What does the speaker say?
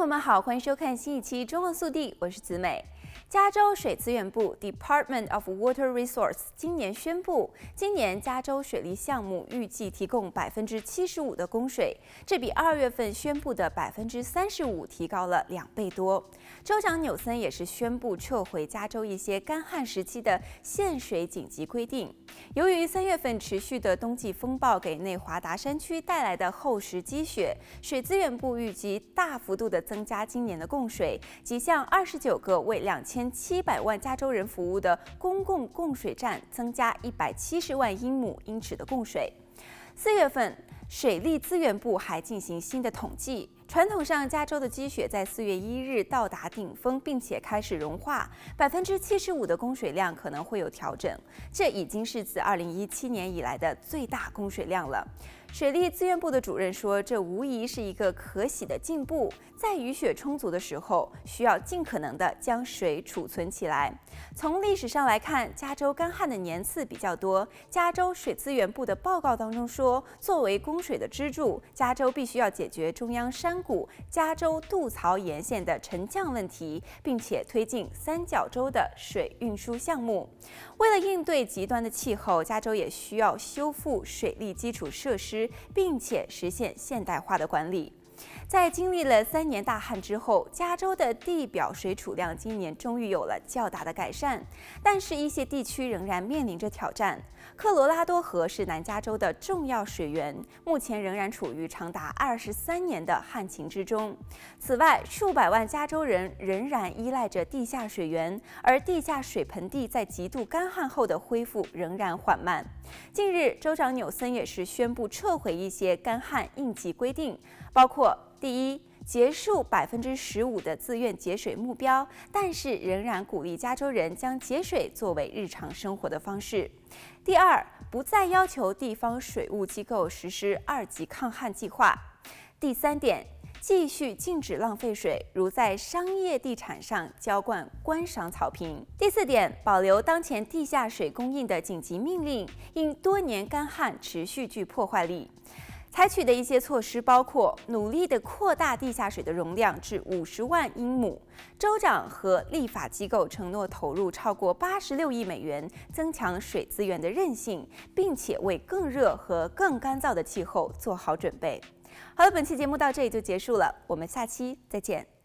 朋友们好，欢迎收看新一期《中望速递》，我是子美。加州水资源部 Department of Water r e s o u r c e 今年宣布，今年加州水利项目预计提供百分之七十五的供水，这比二月份宣布的百分之三十五提高了两倍多。州长纽森也是宣布撤回加州一些干旱时期的限水紧急规定。由于三月份持续的冬季风暴给内华达山区带来的厚实积雪，水资源部预计大幅度的增加今年的供水，即向二十九个为两千。七百万加州人服务的公共供水站增加一百七十万英亩英尺的供水。四月份，水利资源部还进行新的统计。传统上，加州的积雪在四月一日到达顶峰，并且开始融化，百分之七十五的供水量可能会有调整。这已经是自二零一七年以来的最大供水量了。水利资源部的主任说：“这无疑是一个可喜的进步。在雨雪充足的时候，需要尽可能的将水储存起来。从历史上来看，加州干旱的年次比较多。加州水资源部的报告当中说，作为供水的支柱，加州必须要解决中央山谷加州渡槽沿线的沉降问题，并且推进三角洲的水运输项目。为了应对极端的气候，加州也需要修复水利基础设施”并且实现现代化的管理。在经历了三年大旱之后，加州的地表水储量今年终于有了较大的改善，但是，一些地区仍然面临着挑战。科罗拉多河是南加州的重要水源，目前仍然处于长达二十三年的旱情之中。此外，数百万加州人仍然依赖着地下水源，而地下水盆地在极度干旱后的恢复仍然缓慢。近日，州长纽森也是宣布撤回一些干旱应急规定，包括。第一，结束百分之十五的自愿节水目标，但是仍然鼓励加州人将节水作为日常生活的方式。第二，不再要求地方水务机构实施二级抗旱计划。第三点，继续禁止浪费水，如在商业地产上浇灌观赏草坪。第四点，保留当前地下水供应的紧急命令，因多年干旱持续具破坏力。采取的一些措施包括努力的扩大地下水的容量至五十万英亩。州长和立法机构承诺投入超过八十六亿美元，增强水资源的韧性，并且为更热和更干燥的气候做好准备。好了，本期节目到这里就结束了，我们下期再见。